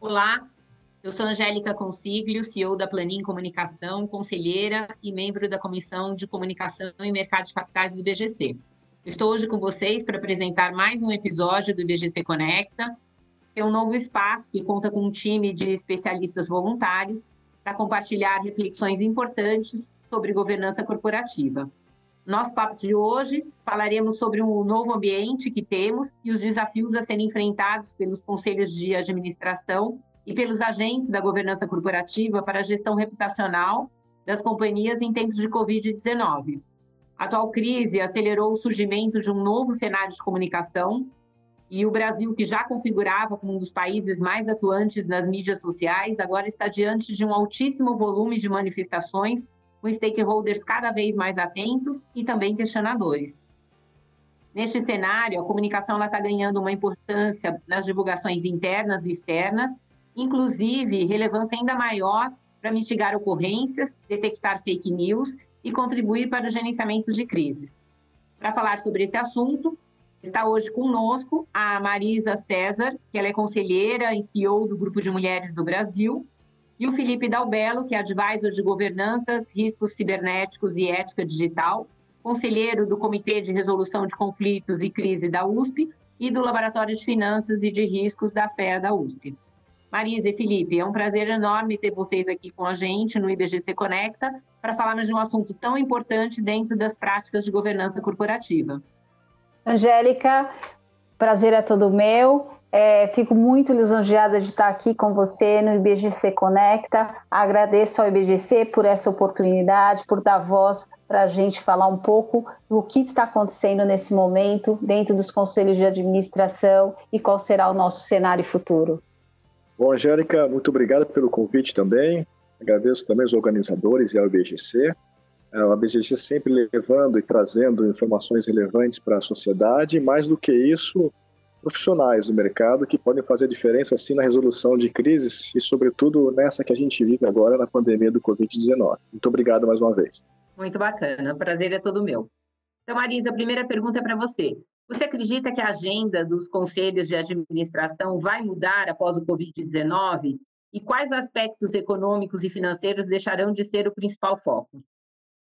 Olá, eu sou Angélica Consiglio, CEO da Planin Comunicação, conselheira e membro da Comissão de Comunicação e Mercado de Capitais do IBGC. Estou hoje com vocês para apresentar mais um episódio do IBGC Conecta, que é um novo espaço que conta com um time de especialistas voluntários para compartilhar reflexões importantes sobre governança corporativa. Nosso papo de hoje falaremos sobre um novo ambiente que temos e os desafios a serem enfrentados pelos conselhos de administração e pelos agentes da governança corporativa para a gestão reputacional das companhias em tempos de Covid-19. A atual crise acelerou o surgimento de um novo cenário de comunicação e o Brasil, que já configurava como um dos países mais atuantes nas mídias sociais, agora está diante de um altíssimo volume de manifestações com stakeholders cada vez mais atentos e também questionadores. Neste cenário, a comunicação está ganhando uma importância nas divulgações internas e externas, inclusive relevância ainda maior para mitigar ocorrências, detectar fake news e contribuir para o gerenciamento de crises. Para falar sobre esse assunto, está hoje conosco a Marisa César, que ela é conselheira e CEO do Grupo de Mulheres do Brasil, e o Felipe Dalbello, que é advisor de governanças, riscos cibernéticos e ética digital, conselheiro do Comitê de Resolução de Conflitos e Crise da USP e do Laboratório de Finanças e de Riscos da FEA da USP. Marisa e Felipe, é um prazer enorme ter vocês aqui com a gente no IBGC Conecta para falarmos de um assunto tão importante dentro das práticas de governança corporativa. Angélica, prazer é todo meu. É, fico muito lisonjeada de estar aqui com você no IBGC Conecta. Agradeço ao IBGC por essa oportunidade, por dar voz para a gente falar um pouco do que está acontecendo nesse momento dentro dos conselhos de administração e qual será o nosso cenário futuro. Bom, Angélica, muito obrigado pelo convite também. Agradeço também os organizadores e ao IBGC. É, o IBGC sempre levando e trazendo informações relevantes para a sociedade, mais do que isso, profissionais do mercado que podem fazer diferença assim na resolução de crises e, sobretudo, nessa que a gente vive agora na pandemia do Covid-19. Muito obrigado mais uma vez. Muito bacana, o prazer é todo meu. Então, Marisa, a primeira pergunta é para você. Você acredita que a agenda dos conselhos de administração vai mudar após o Covid-19? E quais aspectos econômicos e financeiros deixarão de ser o principal foco?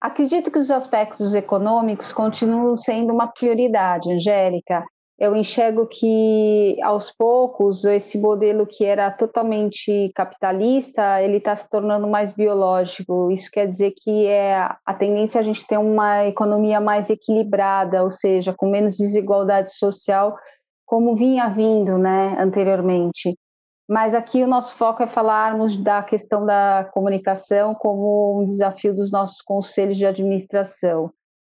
Acredito que os aspectos econômicos continuam sendo uma prioridade, Angélica eu enxergo que aos poucos esse modelo que era totalmente capitalista ele está se tornando mais biológico. Isso quer dizer que é a tendência a gente ter uma economia mais equilibrada, ou seja, com menos desigualdade social, como vinha vindo, né, anteriormente. Mas aqui o nosso foco é falarmos da questão da comunicação como um desafio dos nossos conselhos de administração.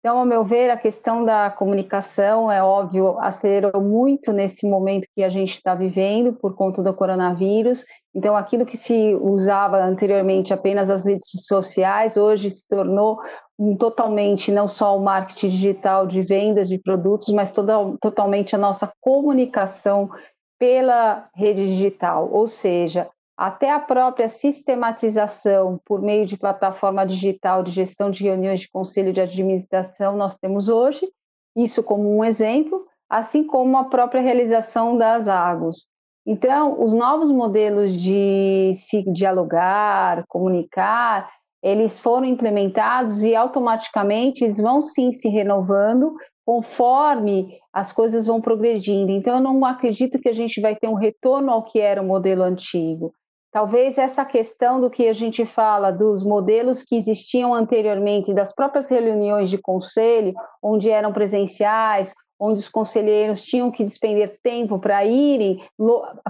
Então, ao meu ver, a questão da comunicação é óbvio acelerou muito nesse momento que a gente está vivendo por conta do coronavírus. Então, aquilo que se usava anteriormente apenas as redes sociais, hoje se tornou um, totalmente não só o marketing digital de vendas de produtos, mas toda, totalmente a nossa comunicação pela rede digital. Ou seja, até a própria sistematização por meio de plataforma digital de gestão de reuniões de conselho de administração nós temos hoje, isso como um exemplo, assim como a própria realização das águas. Então, os novos modelos de se dialogar, comunicar, eles foram implementados e automaticamente eles vão sim se renovando conforme as coisas vão progredindo. Então, eu não acredito que a gente vai ter um retorno ao que era o modelo antigo. Talvez essa questão do que a gente fala dos modelos que existiam anteriormente, das próprias reuniões de conselho, onde eram presenciais, onde os conselheiros tinham que despender tempo para irem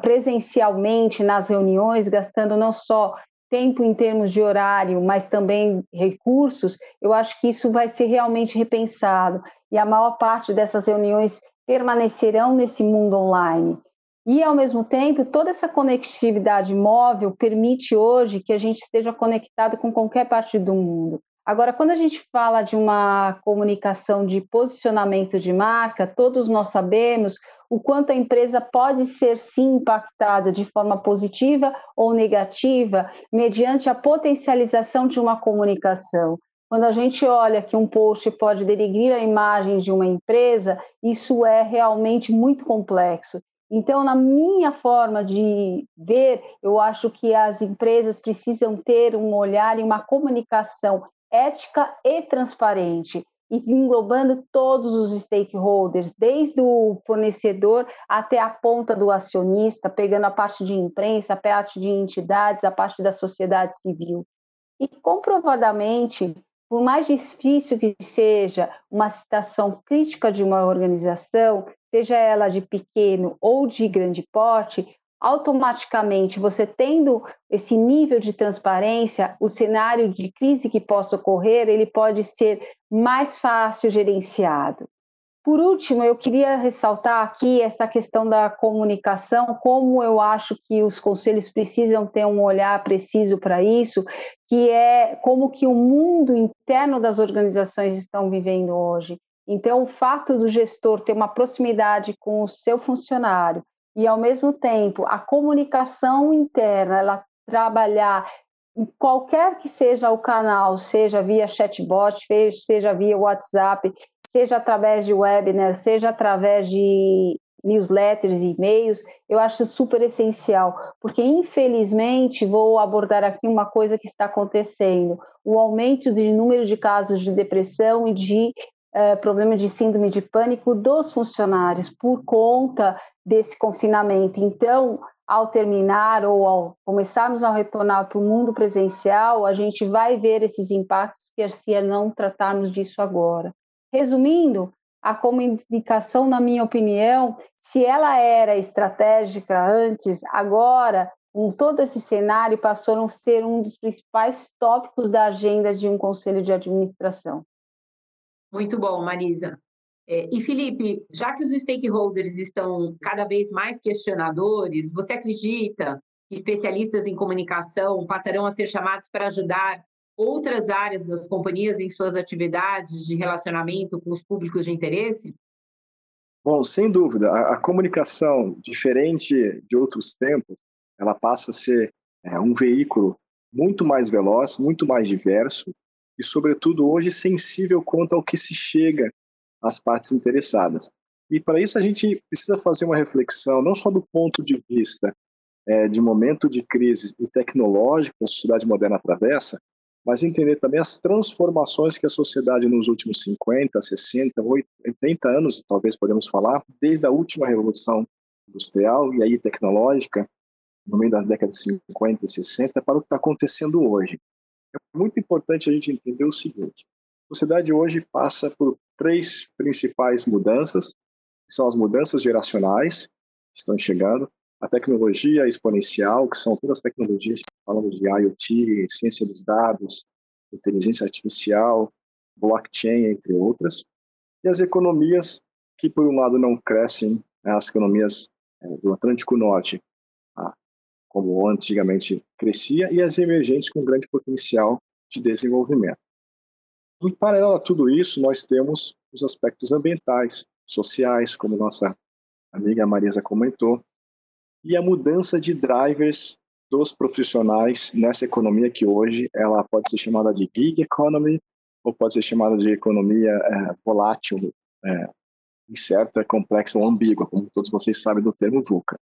presencialmente nas reuniões, gastando não só tempo em termos de horário, mas também recursos, eu acho que isso vai ser realmente repensado. E a maior parte dessas reuniões permanecerão nesse mundo online. E, ao mesmo tempo, toda essa conectividade móvel permite hoje que a gente esteja conectado com qualquer parte do mundo. Agora, quando a gente fala de uma comunicação de posicionamento de marca, todos nós sabemos o quanto a empresa pode ser sim impactada de forma positiva ou negativa mediante a potencialização de uma comunicação. Quando a gente olha que um post pode denigrir a imagem de uma empresa, isso é realmente muito complexo. Então, na minha forma de ver, eu acho que as empresas precisam ter um olhar e uma comunicação ética e transparente, englobando todos os stakeholders, desde o fornecedor até a ponta do acionista, pegando a parte de imprensa, a parte de entidades, a parte da sociedade civil. E comprovadamente, por mais difícil que seja uma situação crítica de uma organização, seja ela de pequeno ou de grande porte, automaticamente você tendo esse nível de transparência, o cenário de crise que possa ocorrer, ele pode ser mais fácil gerenciado. Por último, eu queria ressaltar aqui essa questão da comunicação, como eu acho que os conselhos precisam ter um olhar preciso para isso, que é como que o mundo interno das organizações estão vivendo hoje. Então, o fato do gestor ter uma proximidade com o seu funcionário e, ao mesmo tempo, a comunicação interna, ela trabalhar em qualquer que seja o canal, seja via chatbot, seja via WhatsApp, seja através de webinar, seja através de newsletters e-mails, eu acho super essencial, porque infelizmente vou abordar aqui uma coisa que está acontecendo: o aumento de número de casos de depressão e de uh, problema de síndrome de pânico dos funcionários por conta desse confinamento. Então, ao terminar ou ao começarmos a retornar para o mundo presencial, a gente vai ver esses impactos que se não tratarmos disso agora. Resumindo, a comunicação, na minha opinião, se ela era estratégica antes, agora, com todo esse cenário, passou a ser um dos principais tópicos da agenda de um conselho de administração. Muito bom, Marisa. É, e Felipe, já que os stakeholders estão cada vez mais questionadores, você acredita que especialistas em comunicação passarão a ser chamados para ajudar outras áreas das companhias em suas atividades de relacionamento com os públicos de interesse? Bom, sem dúvida, a, a comunicação, diferente de outros tempos, ela passa a ser é, um veículo muito mais veloz, muito mais diverso e, sobretudo, hoje sensível quanto ao que se chega às partes interessadas. E para isso a gente precisa fazer uma reflexão, não só do ponto de vista é, de momento de crise e tecnológico que a sociedade moderna atravessa, mas entender também as transformações que a sociedade nos últimos 50, 60, 80 anos, talvez podemos falar, desde a última revolução industrial e aí tecnológica, no meio das décadas de 50 e 60, para o que está acontecendo hoje. Muito importante a gente entender o seguinte: a sociedade hoje passa por três principais mudanças, que são as mudanças geracionais, que estão chegando, a tecnologia exponencial, que são todas as tecnologias falamos de IoT, ciência dos dados, inteligência artificial, blockchain, entre outras, e as economias que, por um lado, não crescem, né, as economias é, do Atlântico Norte, tá? Como antigamente crescia, e as emergentes com grande potencial de desenvolvimento. Em paralelo a tudo isso, nós temos os aspectos ambientais, sociais, como nossa amiga Marisa comentou, e a mudança de drivers dos profissionais nessa economia que hoje ela pode ser chamada de gig economy ou pode ser chamada de economia é, volátil, é, incerta, complexa ou ambígua, como todos vocês sabem do termo VUCA.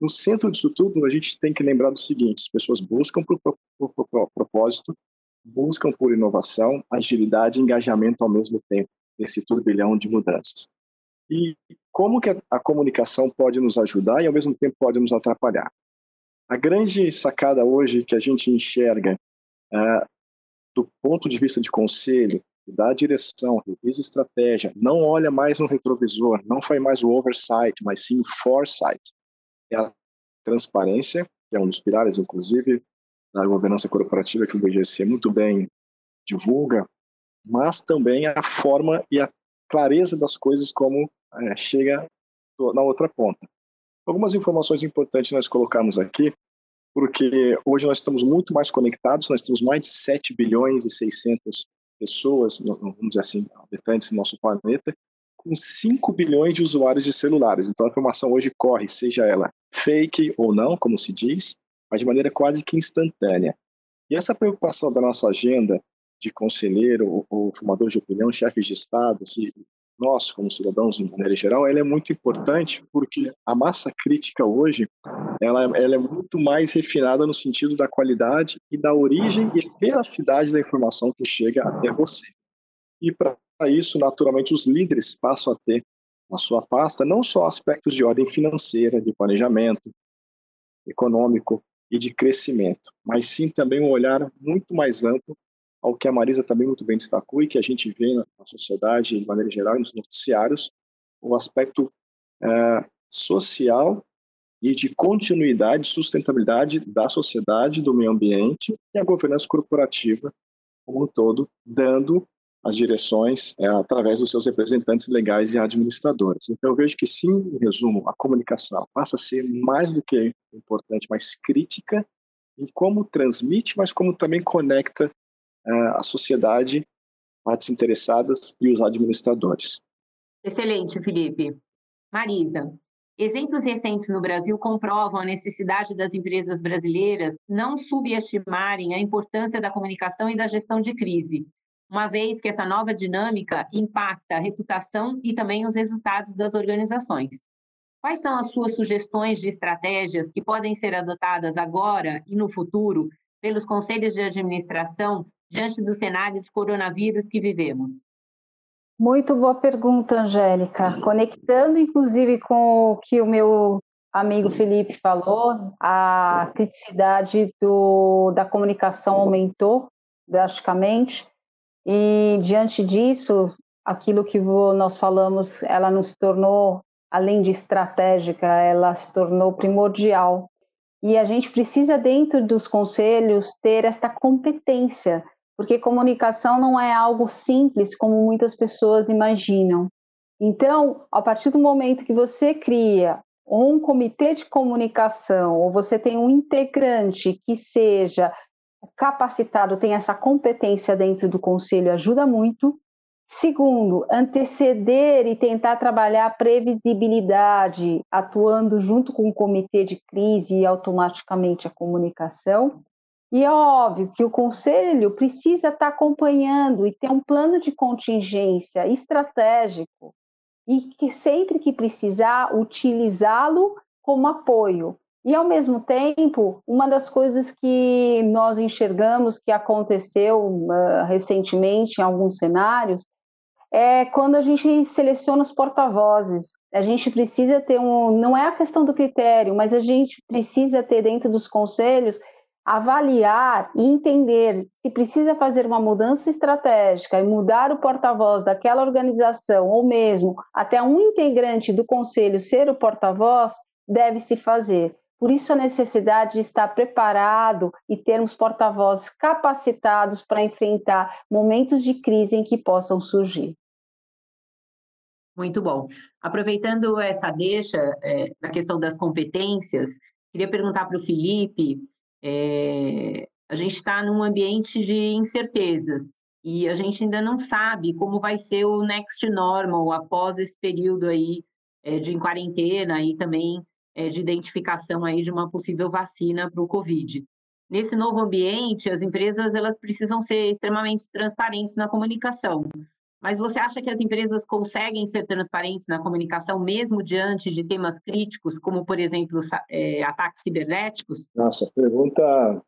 No centro disso tudo, a gente tem que lembrar do seguinte: as pessoas buscam por, por, por, propósito, buscam por inovação, agilidade e engajamento ao mesmo tempo, nesse turbilhão de mudanças. E como que a, comunicação pode nos ajudar e ao mesmo tempo pode nos atrapalhar? A grande sacada hoje que a gente enxerga uh, do ponto de vista de conselho, da direção, revisa estratégia, não olha mais no retrovisor, não faz mais o oversight, mas sim o foresight. É a transparência, que é um dos pilares, inclusive, da governança corporativa que o BGC muito bem divulga, mas também a forma e a clareza das coisas como é, chega na outra ponta. Algumas informações importantes nós colocamos aqui, porque hoje nós estamos muito mais conectados, nós temos mais de 7 bilhões e 600 pessoas, vamos dizer assim, habitantes no nosso planeta, com 5 bilhões de usuários de celulares. Então a informação hoje corre, seja ela fake ou não, como se diz, mas de maneira quase que instantânea. E essa preocupação da nossa agenda de conselheiro ou, formador de opinião, chefes de estados e nós, como cidadãos, em maneira geral, ela é muito importante porque a massa crítica hoje ela, ela é muito mais refinada no sentido da qualidade e da origem e veracidade da informação que chega até você. E para isso, naturalmente, os líderes passam a ter na sua pasta não só aspectos de ordem financeira, de planejamento econômico e de crescimento, mas sim também um olhar muito mais amplo ao que a Marisa também muito bem destacou e que a gente vê na, sociedade de maneira geral e nos noticiários, o aspecto é, social e de continuidade, sustentabilidade da sociedade, do meio ambiente e a governança corporativa como um todo, dando as direções é, através dos seus representantes legais e administradores. Então, eu vejo que, sim, em resumo, a comunicação passa a ser mais do que importante, mais crítica em como transmite, mas como também conecta é, a sociedade, partes interessadas e os administradores. Excelente, Felipe. Marisa, exemplos recentes no Brasil comprovam a necessidade das empresas brasileiras não subestimarem a importância da comunicação e da gestão de crise uma vez que essa nova dinâmica impacta a reputação e também os resultados das organizações. Quais são as suas sugestões de estratégias que podem ser adotadas agora e no futuro pelos conselhos de administração diante do cenário de coronavírus que vivemos? Muito boa pergunta, Angélica. Conectando, inclusive, com o que o meu amigo Felipe falou, a criticidade do, da comunicação aumentou drasticamente. E diante disso, aquilo que nós falamos, ela nos tornou, além de estratégica, ela se tornou primordial. E a gente precisa, dentro dos conselhos, ter essa competência, porque comunicação não é algo simples como muitas pessoas imaginam. Então, a partir do momento que você cria um comitê de comunicação, ou você tem um integrante que seja capacitado, tem essa competência dentro do conselho, ajuda muito. Segundo, anteceder e tentar trabalhar a previsibilidade, atuando junto com o comitê de crise e automaticamente a comunicação. E é óbvio que o conselho precisa estar acompanhando e ter um plano de contingência estratégico e que sempre que precisar utilizá-lo como apoio, e, ao mesmo tempo, uma das coisas que nós enxergamos que aconteceu uh, recentemente em alguns cenários é quando a gente seleciona os porta-vozes. A gente precisa ter um. Não é a questão do critério, mas a gente precisa ter dentro dos conselhos avaliar e entender se precisa fazer uma mudança estratégica e mudar o porta-voz daquela organização, ou mesmo até um integrante do conselho ser o porta-voz, deve se fazer. Por isso, a necessidade de estar preparado e termos porta-vozes capacitados para enfrentar momentos de crise em que possam surgir. Muito bom. Aproveitando essa deixa é, da questão das competências, queria perguntar para o Felipe: é, a gente está num ambiente de incertezas e a gente ainda não sabe como vai ser o next normal após esse período aí é, de quarentena e também é, de identificação aí de uma possível vacina para o Covid. Nesse novo ambiente, as empresas elas precisam ser extremamente transparentes na comunicação. Mas você acha que as empresas conseguem ser transparentes na comunicação mesmo diante de temas críticos, como, por exemplo, é, ataques cibernéticos? Nossa, pergunta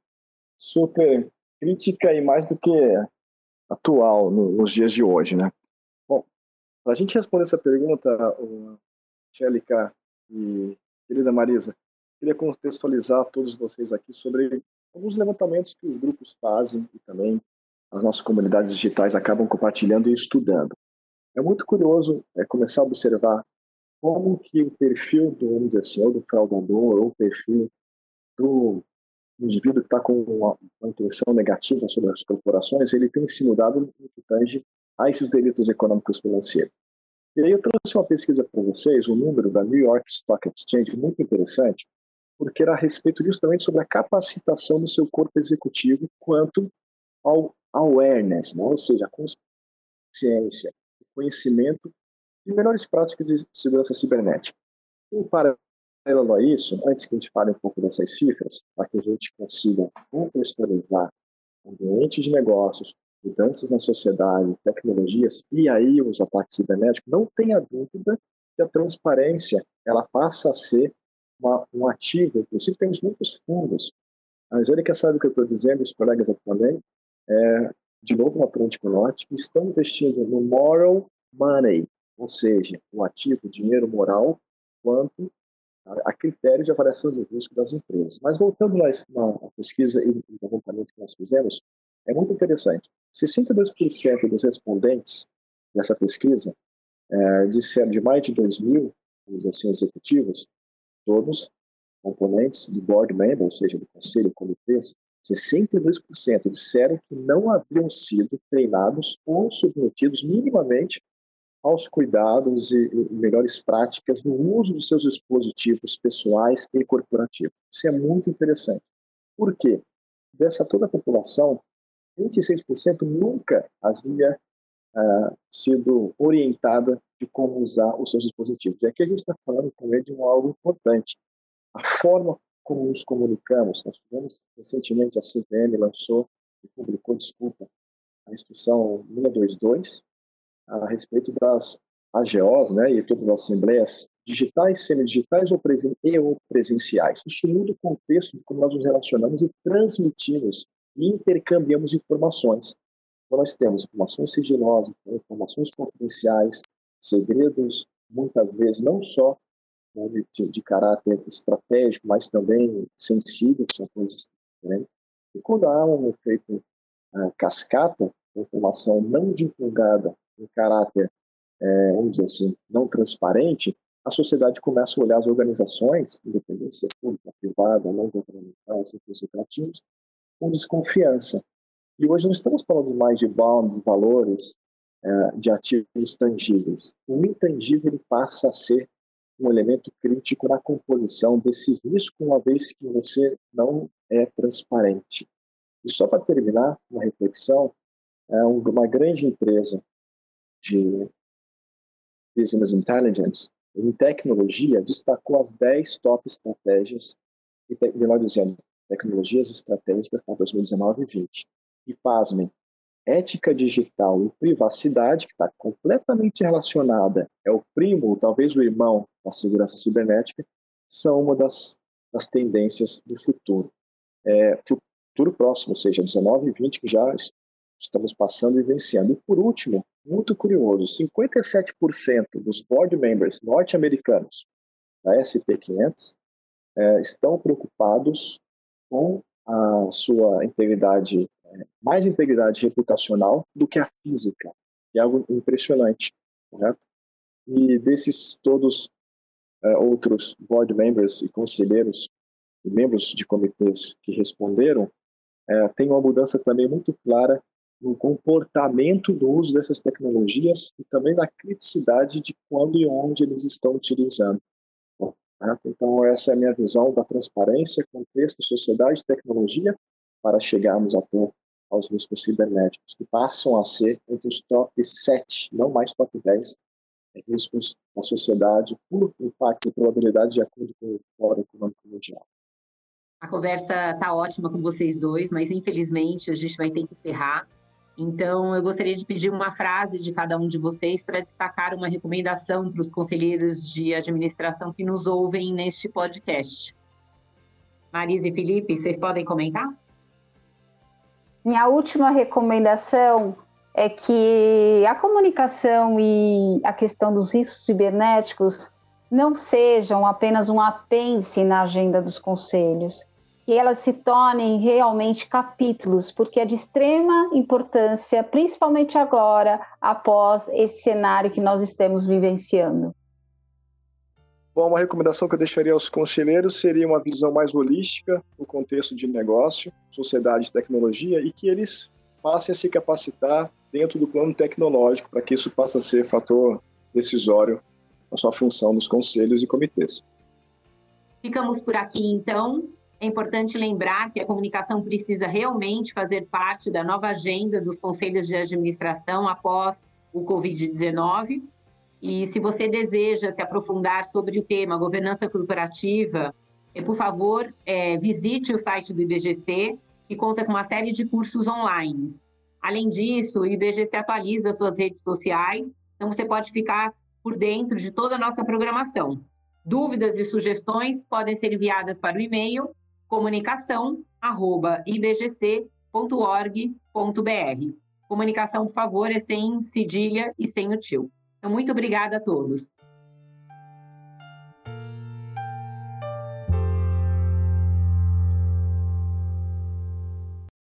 super crítica e mais do que atual nos dias de hoje, né? Bom, para a gente responder essa pergunta, Angélica e Querida Marisa, queria contextualizar todos vocês aqui sobre alguns levantamentos que os grupos fazem e também as nossas comunidades digitais acabam compartilhando e estudando. É muito curioso é, começar a observar como que o perfil do, vamos dizer assim, ou do fraudador, ou o perfil do indivíduo que está com uma, uma intenção negativa sobre as corporações, ele tem se mudado no que tange a esses delitos econômicos financeiros. E aí eu trouxe uma pesquisa para vocês, um número da New York Stock Exchange muito interessante, porque era a respeito justamente sobre a capacitação do seu corpo executivo quanto ao awareness, né? ou seja, a consciência, o conhecimento de melhores práticas de segurança cibernética. Em paralelo a isso, antes que a gente fale um pouco dessas cifras, para que a gente consiga contextualizar ambiente de negócios, mudanças na sociedade, tecnologias e aí os ataques cibernéticos, não tenha dúvida que a transparência ela passa a ser uma, um ativo. Inclusive, temos muitos fundos. A Angélica sabe o que eu estou dizendo, os colegas aqui também, é, de novo no Atlântico Norte, estão investindo no moral money, ou seja, o ativo, dinheiro moral, quanto a, a critério de avaliação de risco das empresas. Mas voltando na, na pesquisa e levantamento que nós fizemos, é muito interessante. 62% dos respondentes dessa pesquisa é, disseram de mais de 2 mil assim, executivos, todos componentes do board member, ou seja, do conselho, comitês, 62% disseram que não haviam sido treinados ou submetidos minimamente aos cuidados e, e melhores práticas no uso dos seus dispositivos pessoais e corporativos. Isso é muito interessante. Por quê? Dessa toda a população, 26% nunca havia uh, sido orientada de como usar os seus dispositivos. E aqui a gente está falando também de um algo importante. A forma como nos comunicamos. Nós tivemos recentemente a CVM lançou e publicou, desculpa, a instrução 622 a respeito das AGOs, né, e todas as assembleias digitais, semidigitais ou presen e ou presenciais. Isso muda o contexto de como nós nos relacionamos e transmitimos e intercambiamos informações. Então, nós temos informações sigilosas, informações confidenciais, segredos, muitas vezes não só né, de, de, caráter estratégico, mas também sensível, que são coisas diferentes. E quando há um efeito uh, cascata, informação não divulgada em caráter, é, vamos dizer assim, não transparente, a sociedade começa a olhar as organizações, independente se é pública, privada, não governamental, serviços lucrativos, com desconfiança. E hoje não estamos falando mais de bonds, valores, é, de ativos tangíveis. O intangível ele passa a ser um elemento crítico na composição desse risco, uma vez que você não é transparente. E só para terminar, uma reflexão, é uma grande empresa de Business Intelligence, em tecnologia, destacou as 10 top estratégias, melhor dizendo, tecnologias estratégicas para 2019 e 2020. E pasmem, ética digital e privacidade, que está completamente relacionada, é o primo, talvez o irmão da segurança cibernética, são uma das, das tendências do futuro. É, futuro próximo, ou seja, 19 e 20, que já estamos passando e vencendo. E por último, muito curioso, 57% dos board members norte-americanos da SP500 é, estão preocupados com a sua integridade, é, mais integridade reputacional do que a física. É algo impressionante, correto? E desses todos é, outros board members e conselheiros e membros de comitês que responderam, é, tem uma mudança também muito clara no comportamento do uso dessas tecnologias e também na criticidade de quando e onde eles estão utilizando. Então, essa é a minha visão da transparência, contexto, sociedade tecnologia para chegarmos até aos riscos cibernéticos, que passam a ser entre os top 7, não mais top 10, riscos da sociedade por impacto e probabilidade de acordo com o Fórum Econômico Mundial. A conversa está ótima com vocês dois, mas infelizmente a gente vai ter que encerrar. Então, eu gostaria de pedir uma frase de cada um de vocês para destacar uma recomendação para os conselheiros de administração que nos ouvem neste podcast. Marisa e Felipe, vocês podem comentar? Minha última recomendação é que a comunicação e a questão dos riscos cibernéticos não sejam apenas um apêndice na agenda dos conselhos, que elas se tornem realmente capítulos, porque é de extrema importância, principalmente agora, após esse cenário que nós estamos vivenciando. Bom, uma recomendação que eu deixaria aos conselheiros seria uma visão mais holística no contexto de negócio, sociedade e tecnologia, e que eles passem a se capacitar dentro do plano tecnológico para que isso passe a ser fator decisório na sua função nos conselhos e comitês. Ficamos por aqui, então. É importante lembrar que a comunicação precisa realmente fazer parte da nova agenda dos conselhos de administração após o Covid-19. E se você deseja se aprofundar sobre o tema governança corporativa, é, por favor, é, visite o site do IBGC, que conta com uma série de cursos online. Além disso, o IBGC atualiza suas redes sociais, então você pode ficar por dentro de toda a nossa programação. Dúvidas e sugestões podem ser enviadas para o e-mail comunicação@ibgc.org.br. Comunicação, por favor, é sem cedilha e sem o tio. Então, muito obrigada a todos.